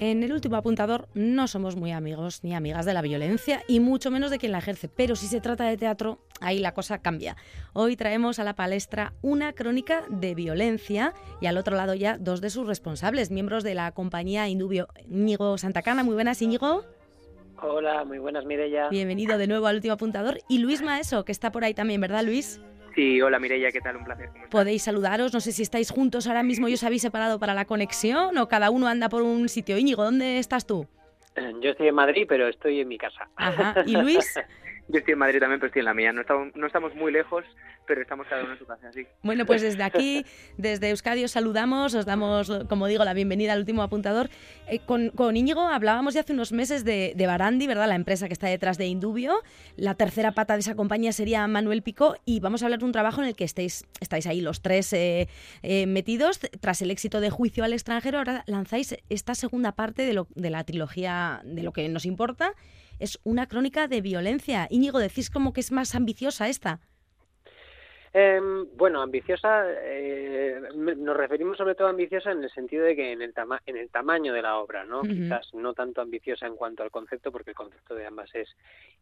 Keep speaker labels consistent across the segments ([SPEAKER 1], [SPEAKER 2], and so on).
[SPEAKER 1] En el último apuntador no somos muy amigos ni amigas de la violencia y mucho menos de quien la ejerce, pero si se trata de teatro, ahí la cosa cambia. Hoy traemos a la palestra una crónica de violencia y al otro lado ya dos de sus responsables, miembros de la compañía Indubio. Íñigo Santacana, muy buenas Íñigo.
[SPEAKER 2] Hola, muy buenas Mireya.
[SPEAKER 1] Bienvenido de nuevo al último apuntador y Luis Maeso, que está por ahí también, ¿verdad Luis?
[SPEAKER 3] Sí, hola Mireia, ¿qué tal? Un placer.
[SPEAKER 1] Podéis saludaros, no sé si estáis juntos ahora mismo y os habéis separado para la conexión o cada uno anda por un sitio. Íñigo, ¿dónde estás tú?
[SPEAKER 2] Yo estoy en Madrid, pero estoy en mi casa.
[SPEAKER 1] Ajá. ¿Y Luis?
[SPEAKER 3] Yo estoy en Madrid también, pero estoy en la mía. No estamos, muy lejos, pero estamos cada uno en su casa, sí.
[SPEAKER 1] Bueno, pues desde aquí, desde Euskadi, os saludamos, os damos, como digo, la bienvenida al último apuntador. Eh, con, con, Íñigo hablábamos ya hace unos meses de, de, Barandi, ¿verdad? La empresa que está detrás de Indubio. La tercera pata de esa compañía sería Manuel Pico y vamos a hablar de un trabajo en el que estáis, estáis ahí los tres eh, eh, metidos. Tras el éxito de Juicio al extranjero, ahora lanzáis esta segunda parte de, lo, de la trilogía de lo que nos importa es una crónica de violencia. Íñigo, decís como que es más ambiciosa esta.
[SPEAKER 2] Eh, bueno, ambiciosa, eh, nos referimos sobre todo a ambiciosa en el sentido de que en el, tama en el tamaño de la obra, ¿no? Uh -huh. Quizás no tanto ambiciosa en cuanto al concepto, porque el concepto de ambas es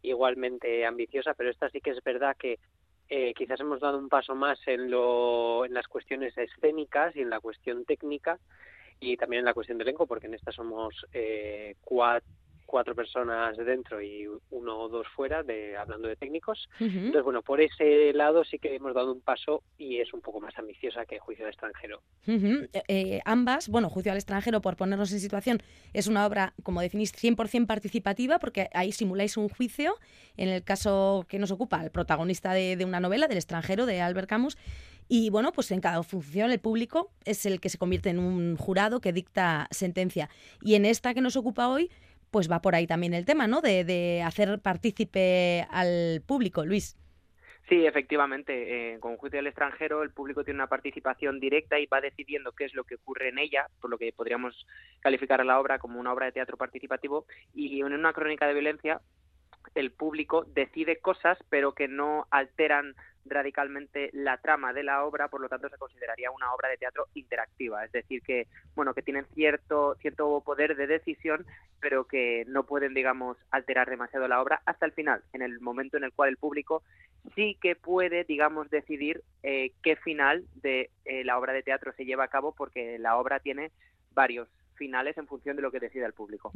[SPEAKER 2] igualmente ambiciosa, pero esta sí que es verdad que eh, quizás hemos dado un paso más en, lo, en las cuestiones escénicas y en la cuestión técnica y también en la cuestión del elenco, porque en esta somos eh, cuatro cuatro personas dentro y uno o dos fuera, de, hablando de técnicos. Uh -huh. Entonces, bueno, por ese lado sí que hemos dado un paso y es un poco más ambiciosa que Juicio al extranjero.
[SPEAKER 1] Uh -huh. eh, ambas, bueno, Juicio al extranjero, por ponernos en situación, es una obra, como definís, 100% participativa, porque ahí simuláis un juicio, en el caso que nos ocupa, el protagonista de, de una novela, del extranjero, de Albert Camus, y bueno, pues en cada función el público es el que se convierte en un jurado que dicta sentencia. Y en esta que nos ocupa hoy, pues va por ahí también el tema, ¿no? De, de hacer partícipe al público, Luis.
[SPEAKER 3] Sí, efectivamente. Eh, con Juicio del extranjero, el público tiene una participación directa y va decidiendo qué es lo que ocurre en ella, por lo que podríamos calificar a la obra como una obra de teatro participativo. Y en una crónica de violencia, el público decide cosas, pero que no alteran radicalmente la trama de la obra, por lo tanto se consideraría una obra de teatro interactiva, es decir que bueno que tienen cierto cierto poder de decisión, pero que no pueden digamos alterar demasiado la obra hasta el final, en el momento en el cual el público sí que puede digamos decidir eh, qué final de eh, la obra de teatro se lleva a cabo, porque la obra tiene varios finales en función de lo que decida el público.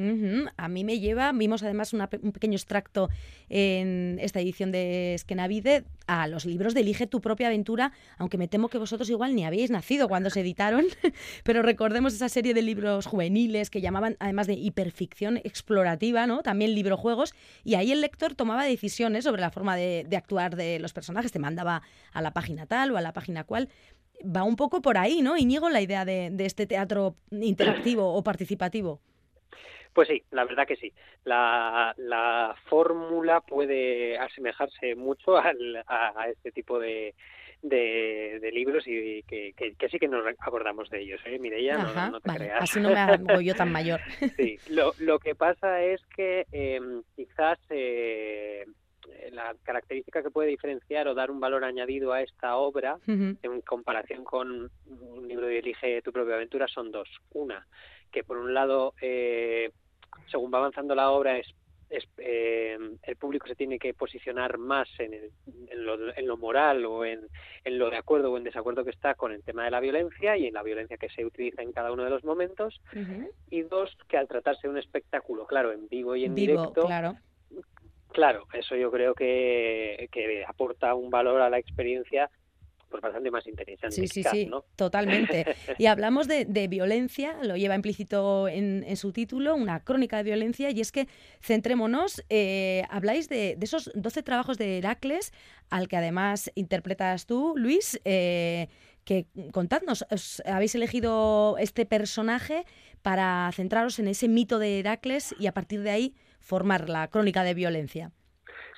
[SPEAKER 1] A mí me lleva, vimos además un pequeño extracto en esta edición de Esquenavide a los libros de Elige tu propia aventura, aunque me temo que vosotros igual ni habéis nacido cuando se editaron, pero recordemos esa serie de libros juveniles que llamaban además de hiperficción explorativa, ¿no? También librojuegos, y ahí el lector tomaba decisiones sobre la forma de, de actuar de los personajes, te mandaba a la página tal o a la página cual va un poco por ahí, ¿no? Iñigo, la idea de, de este teatro interactivo o participativo.
[SPEAKER 2] Pues sí, la verdad que sí. La, la fórmula puede asemejarse mucho al, a, a, este tipo de, de, de libros y que, que, que, sí que nos acordamos de ellos, ¿eh? Mireia, no, no, te
[SPEAKER 1] vale.
[SPEAKER 2] creas.
[SPEAKER 1] Así no me hago yo tan mayor.
[SPEAKER 2] sí, lo, lo que pasa es que eh, quizás eh, la característica que puede diferenciar o dar un valor añadido a esta obra uh -huh. en comparación con un libro de Elige tu propia aventura son dos. Una, que por un lado, eh, según va avanzando la obra, es, es eh, el público se tiene que posicionar más en, el, en, lo, en lo, moral o en, en, lo de acuerdo o en desacuerdo que está con el tema de la violencia y en la violencia que se utiliza en cada uno de los momentos. Uh -huh. Y dos, que al tratarse de un espectáculo, claro, en vivo y en
[SPEAKER 1] vivo,
[SPEAKER 2] directo,
[SPEAKER 1] claro
[SPEAKER 2] Claro, eso yo creo que, que aporta un valor a la experiencia pues bastante más interesante.
[SPEAKER 1] Sí, sí, sí,
[SPEAKER 2] ¿no?
[SPEAKER 1] totalmente. Y hablamos de, de violencia, lo lleva implícito en, en, su título, una crónica de violencia, y es que centrémonos, eh, habláis de, de, esos 12 trabajos de Heracles, al que además interpretas tú, Luis, eh, que contadnos, os habéis elegido este personaje para centraros en ese mito de Heracles y a partir de ahí formar la crónica de violencia.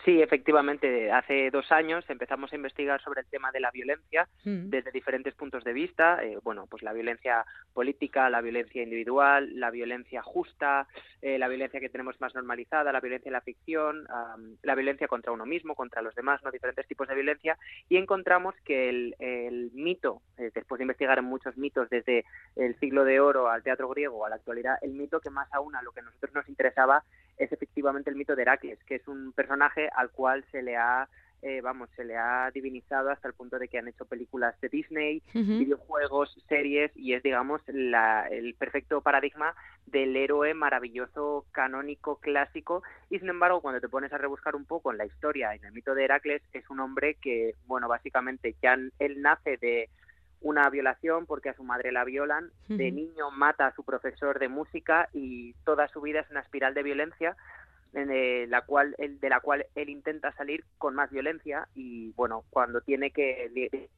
[SPEAKER 3] Sí, efectivamente. Hace dos años empezamos a investigar sobre el tema de la violencia mm. desde diferentes puntos de vista. Eh, bueno, pues la violencia política, la violencia individual, la violencia justa, eh, la violencia que tenemos más normalizada, la violencia en la ficción, la violencia contra uno mismo, contra los demás, no diferentes tipos de violencia. Y encontramos que el, mito, eh, después de investigar en muchos mitos desde el siglo de oro al teatro griego a la actualidad, el mito que más aún a lo que a nosotros nos interesaba es efectivamente el mito de Heracles, que es un personaje al cual se le ha eh, vamos, se le ha divinizado hasta el punto de que han hecho películas de Disney, videojuegos, series y es, digamos, la, el perfecto paradigma del héroe maravilloso, canónico, clásico. Y sin embargo cuando te pones a rebuscar un poco en la historia, en el mito de Heracles, es un hombre que, bueno, básicamente ya él nace de una violación porque a su madre la violan, de niño mata a su profesor de música y toda su vida es una espiral de violencia de la cual él, de la cual él intenta salir con más violencia y bueno cuando tiene que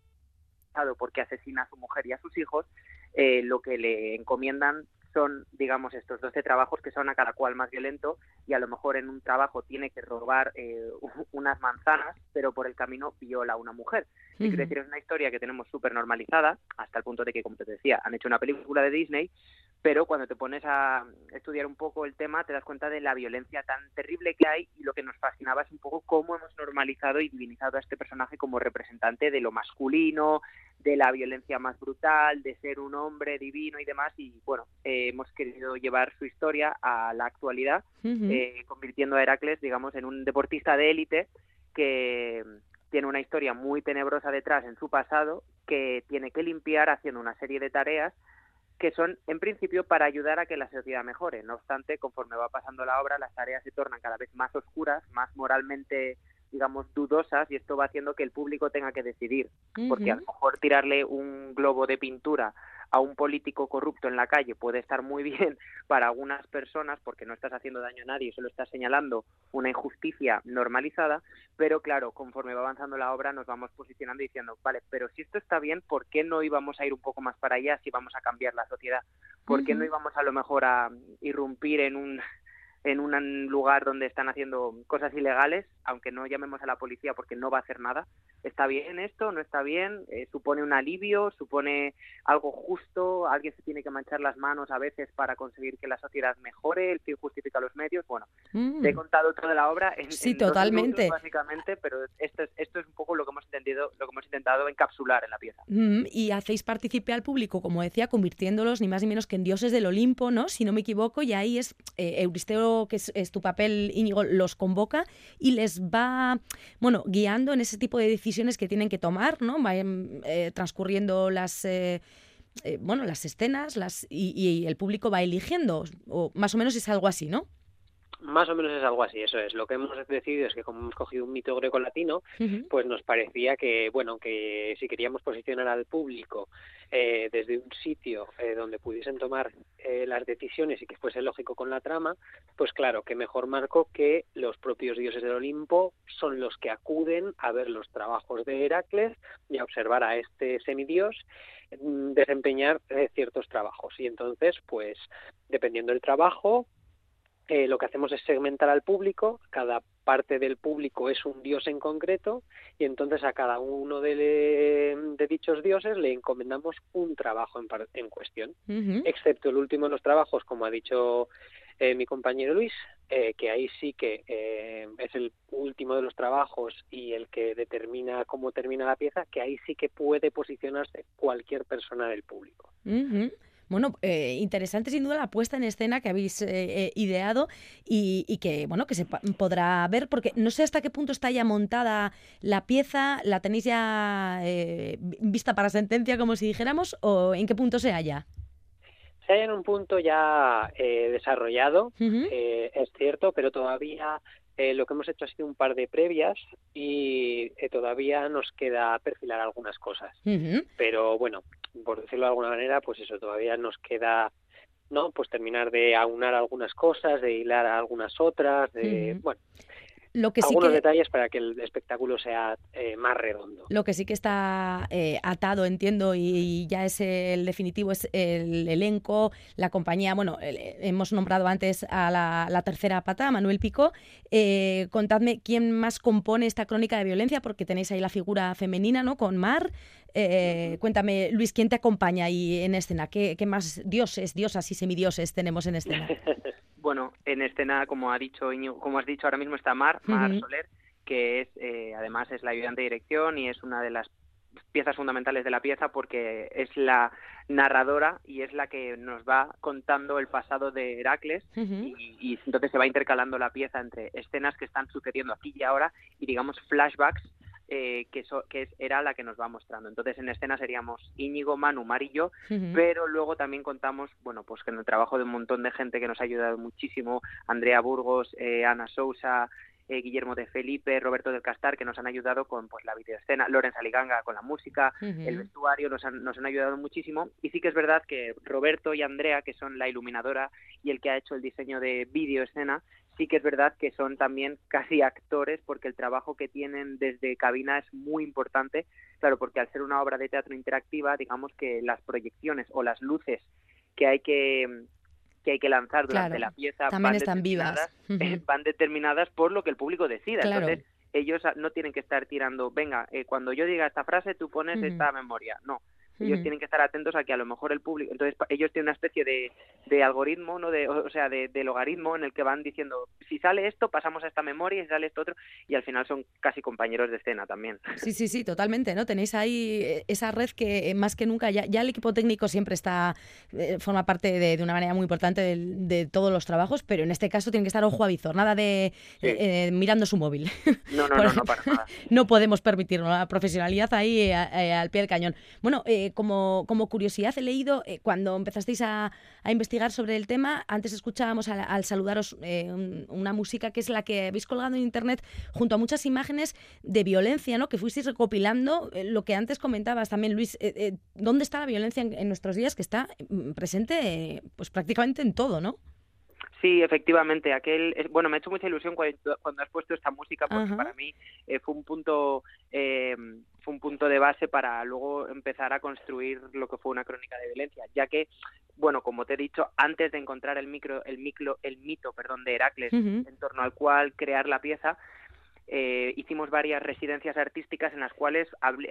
[SPEAKER 3] porque asesina a su mujer y a sus hijos eh, lo que le encomiendan son, digamos, estos 12 trabajos que son a cada cual más violento y a lo mejor en un trabajo tiene que robar eh, unas manzanas, pero por el camino viola a una mujer. Uh -huh. decir, es una historia que tenemos súper normalizada, hasta el punto de que, como te decía, han hecho una película de Disney, pero cuando te pones a estudiar un poco el tema te das cuenta de la violencia tan terrible que hay y lo que nos fascinaba es un poco cómo hemos normalizado y divinizado a este personaje como representante de lo masculino, de la violencia más brutal, de ser un hombre divino y demás. Y bueno, eh, hemos querido llevar su historia a la actualidad, eh, convirtiendo a Heracles, digamos, en un deportista de élite que tiene una historia muy tenebrosa detrás en su pasado, que tiene que limpiar haciendo una serie de tareas que son en principio para ayudar a que la sociedad mejore. No obstante, conforme va pasando la obra, las tareas se tornan cada vez más oscuras, más moralmente digamos, dudosas y esto va haciendo que el público tenga que decidir. Porque a lo mejor tirarle un globo de pintura a un político corrupto en la calle puede estar muy bien para algunas personas porque no estás haciendo daño a nadie, solo estás señalando una injusticia normalizada, pero claro, conforme va avanzando la obra nos vamos posicionando y diciendo, vale, pero si esto está bien, ¿por qué no íbamos a ir un poco más para allá si vamos a cambiar la sociedad? ¿Por qué no íbamos a lo mejor a irrumpir en un en un lugar donde están haciendo cosas ilegales, aunque no llamemos a la policía porque no va a hacer nada. ¿Está bien esto? ¿No está bien? Eh, ¿Supone un alivio? ¿Supone algo justo? ¿Alguien se tiene que manchar las manos a veces para conseguir que la sociedad mejore? ¿El fin justifica los medios? Bueno, te he mm. contado toda la obra en,
[SPEAKER 1] sí, totalmente.
[SPEAKER 3] básicamente, pero esto es, esto es un poco lo que hemos entendido, lo que hemos intentado encapsular en la pieza.
[SPEAKER 1] Mm, y hacéis participar al público, como decía, convirtiéndolos ni más ni menos que en dioses del Olimpo, ¿no? Si no me equivoco, y ahí es eh, Euristeo que es, tu papel, Íñigo, los convoca y les va, bueno, guiando en ese tipo de decisiones que tienen que tomar, ¿no? Vayan eh, transcurriendo las... Eh, eh, bueno, las escenas las, y, y, el público va eligiendo, o más o menos es algo así, ¿no?
[SPEAKER 2] Más o menos es algo así, eso es. Lo que hemos decidido es que como hemos cogido un mito greco-latino, pues nos parecía que, bueno, que si queríamos posicionar al público eh, desde un sitio eh, donde pudiesen tomar eh, las decisiones y que fuese lógico con la trama, pues claro, que mejor marco que los propios dioses del Olimpo son los que acuden a ver los trabajos de Heracles y a observar a este semidios mm, desempeñar ciertos trabajos. Y entonces, pues, dependiendo del trabajo, eh, lo que hacemos es segmentar al público, cada parte del público es un dios en concreto y entonces a cada uno de, dichos dioses le encomendamos un trabajo en, en cuestión, excepto el último de los trabajos, como ha dicho eh, mi compañero Luis, eh, que ahí sí que es el último de los trabajos y el que determina cómo termina la pieza, que ahí sí que puede posicionarse cualquier persona del público.
[SPEAKER 1] Bueno, eh, interesante sin duda la puesta en escena que habéis eh, eh, ideado y, que, bueno, que se podrá ver, porque no sé hasta qué punto está ya montada la pieza, la tenéis ya vista para sentencia, como si dijéramos, o en qué punto se halla.
[SPEAKER 2] Se halla en un punto ya desarrollado, es cierto, pero todavía lo que hemos hecho ha sido un par de previas y todavía nos queda perfilar algunas cosas. Pero bueno, por decirlo de alguna manera, pues eso todavía nos queda no pues terminar de aunar algunas cosas de hilar algunas otras de bueno lo que algunos detalles para que el espectáculo sea eh, más redondo.
[SPEAKER 1] Lo que sí que está eh, atado, entiendo, y, ya es el definitivo, es el elenco, la compañía. Bueno, hemos nombrado antes a la, tercera pata, Manuel Pico. Eh, contadme quién más compone esta crónica de violencia, porque tenéis ahí la figura femenina, ¿no? Con Mar. cuéntame, Luis, ¿quién te acompaña ahí en escena? ¿Qué, qué más dioses, diosas y semidioses tenemos en escena?
[SPEAKER 3] Bueno, en escena, como ha dicho como has dicho ahora mismo está Mar, Mar Soler, que es eh, además es la ayudante de dirección y es una de las piezas fundamentales de la pieza porque es la narradora y es la que nos va contando el pasado de Heracles y, entonces se va intercalando la pieza entre escenas que están sucediendo aquí y ahora y digamos flashbacks eh, que, que era la que nos va mostrando. Entonces en escena seríamos Íñigo, Manu, Mar y yo, pero luego también contamos, bueno, pues en el trabajo de un montón de gente que nos ha ayudado muchísimo, Andrea Burgos, eh, Ana Sousa, eh, Guillermo de Felipe, Roberto del Castar, que nos han ayudado con pues la videoescena, Lorenza Liganga con la música, el vestuario, nos han, nos han ayudado muchísimo. Y sí que es verdad que Roberto y Andrea, que son la iluminadora y el que ha hecho el diseño de videoescena, sí que es verdad que son también casi actores porque el trabajo que tienen desde cabina es muy importante, claro, porque al ser una obra de teatro interactiva, digamos que las proyecciones o las luces que hay que que hay que lanzar durante la pieza
[SPEAKER 1] van están vivas.
[SPEAKER 3] van determinadas por lo que el público decida. Entonces, ellos no tienen que estar tirando, venga, eh, cuando yo diga esta frase, tú pones esta memoria. No, ellos tienen que estar atentos a que a lo mejor el público, entonces ellos tienen una especie de, de algoritmo, no de, o sea, de, logaritmo en el que van diciendo, si sale esto, pasamos a esta memoria, y si sale esto otro, y al final son casi compañeros de escena también.
[SPEAKER 1] Sí, sí, sí, totalmente, ¿no? Tenéis ahí eh, esa red que eh, más que nunca, ya, ya el equipo técnico siempre está, eh, forma parte de, de, una manera muy importante de, todos los trabajos, pero en este caso tiene que estar ojo a visor, nada de mirando su móvil.
[SPEAKER 3] No, no, no, no, para nada.
[SPEAKER 1] no podemos permitirlo, la profesionalidad ahí al pie del cañón. Bueno, eh, como, como, curiosidad, he leído eh, cuando empezasteis a, investigar sobre el tema, antes escuchábamos al, saludaros eh, una música que es la que habéis colgado en Internet junto a muchas imágenes de violencia, ¿no? que fuisteis recopilando, lo que antes comentabas también, Luis, ¿dónde está la violencia en, nuestros días? Que está mm, presente pues prácticamente en todo, ¿no?
[SPEAKER 3] Sí, efectivamente. Aquel, bueno, me ha hecho mucha ilusión cuando, has puesto esta música porque para mí fue un punto eh, fue un punto de base para luego empezar a construir lo que fue una crónica de violencia, ya que, bueno, como te he dicho, antes de encontrar el micro, el micro, el mito, perdón, de Heracles, en torno al cual crear la pieza, eh, hicimos varias residencias artísticas en las cuales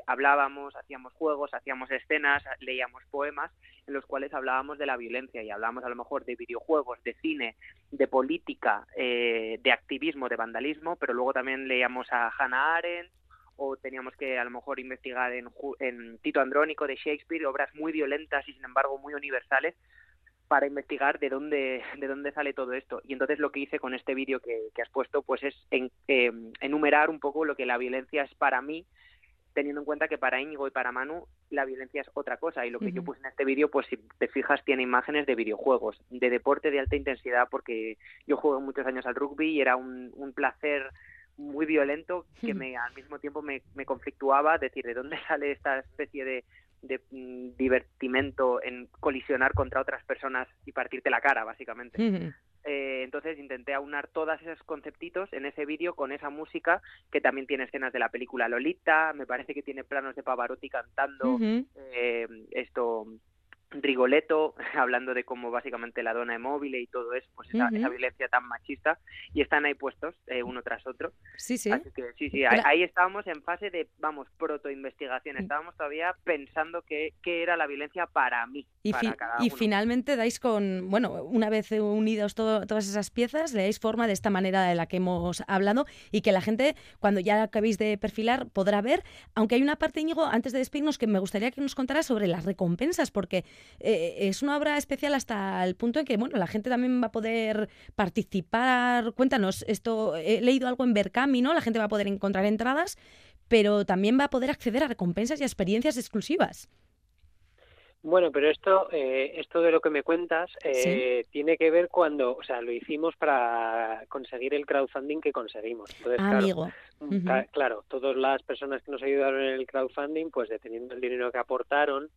[SPEAKER 3] hablábamos, hacíamos juegos, hacíamos escenas, leíamos poemas en los cuales hablábamos de la violencia y hablábamos a lo mejor de videojuegos, de cine, de política, eh, de activismo, de vandalismo, pero luego también leíamos a Hannah Arendt, o teníamos que a lo mejor investigar en, en Tito Andrónico de Shakespeare, obras muy violentas y sin embargo muy universales, para investigar de dónde, de dónde sale todo esto. Y entonces lo que hice con este vídeo que, has puesto, pues es en, em, enumerar un poco lo que la violencia es para mí, teniendo en cuenta que para Íñigo y para Manu la violencia es otra cosa. Y lo que yo puse en este vídeo, pues si te fijas, tiene imágenes de videojuegos, de deporte de alta intensidad, porque yo juego muchos años al rugby y era un, un placer muy violento que me al mismo tiempo me, me conflictuaba decir de dónde sale esta especie de, de mm, divertimento en colisionar contra otras personas y partirte la cara básicamente. Eh, entonces intenté aunar todos esos conceptitos en ese vídeo con esa música que también tiene escenas de la película Lolita me parece que tiene planos de Pavarotti cantando eh, esto Rigoletto, hablando de cómo básicamente la dona es móvil y todo eso, pues esa, violencia tan machista, y están ahí puestos eh, uno tras otro.
[SPEAKER 1] Sí, sí.
[SPEAKER 3] Así que sí, sí, ahí, estábamos en fase de, vamos, proto-investigación, estábamos todavía pensando qué era la violencia para mí.
[SPEAKER 1] Y, y finalmente dais con, bueno, una vez unidos todas esas piezas, le dais forma de esta manera de la que hemos hablado y que la gente, cuando ya acabéis de perfilar, podrá ver, aunque hay una parte, Íñigo, antes de despedirnos, que me gustaría que nos contaras sobre las recompensas, porque eh, es una obra especial hasta el punto en que bueno, la gente también va a poder participar. Cuéntanos, esto he leído algo en Berkami, ¿no? La gente va a poder encontrar entradas, pero también va a poder acceder a recompensas y a experiencias exclusivas.
[SPEAKER 2] Bueno, pero esto, eh, esto de lo que me cuentas eh, tiene que ver cuando, o sea, lo hicimos para conseguir el crowdfunding que conseguimos.
[SPEAKER 1] Entonces, Amigo.
[SPEAKER 2] Claro, claro, todas las personas que nos ayudaron en el crowdfunding, pues dependiendo del dinero que aportaron,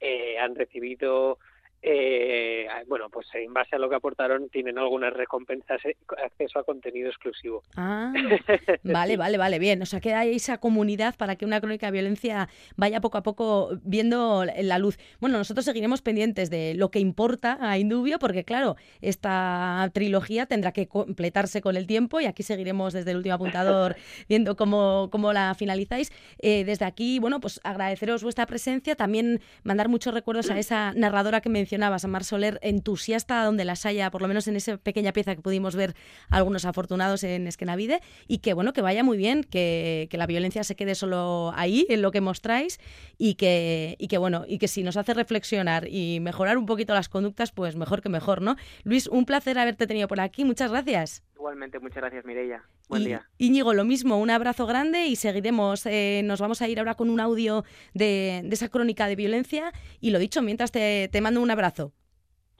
[SPEAKER 2] eh, han recibido eh, bueno, pues en base a lo que aportaron tienen algunas recompensas, eh, acceso a contenido exclusivo.
[SPEAKER 1] Ah, vale, vale, vale, bien. O sea, que hay esa comunidad para que una crónica de violencia vaya poco a poco viendo la luz. Bueno, nosotros seguiremos pendientes de lo que importa a Indubio, porque claro, esta trilogía tendrá que completarse con el tiempo y aquí seguiremos desde el último apuntador viendo cómo, cómo la finalizáis. Eh, desde aquí, bueno, pues agradeceros vuestra presencia, también mandar muchos recuerdos a esa narradora que mencioné mencionabas, a Mar Soler, entusiasta donde las haya, por lo menos en esa pequeña pieza que pudimos ver algunos afortunados en Esquenavide, y que bueno, que vaya muy bien, que, la violencia se quede solo ahí, en lo que mostráis, y que, y que bueno, y que si nos hace reflexionar y mejorar un poquito las conductas, pues mejor que mejor, ¿no? Luis, un placer haberte tenido por aquí, muchas gracias.
[SPEAKER 3] Igualmente, muchas gracias Mireia. Buen día.
[SPEAKER 1] Íñigo, lo mismo, un abrazo grande y seguiremos. Eh, nos vamos a ir ahora con un audio de, esa crónica de violencia y lo dicho, mientras te, te mando un abrazo.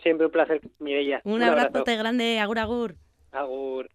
[SPEAKER 2] Siempre un placer, Mireia.
[SPEAKER 1] Un, un abrazo grande, agur agur.
[SPEAKER 2] Agur.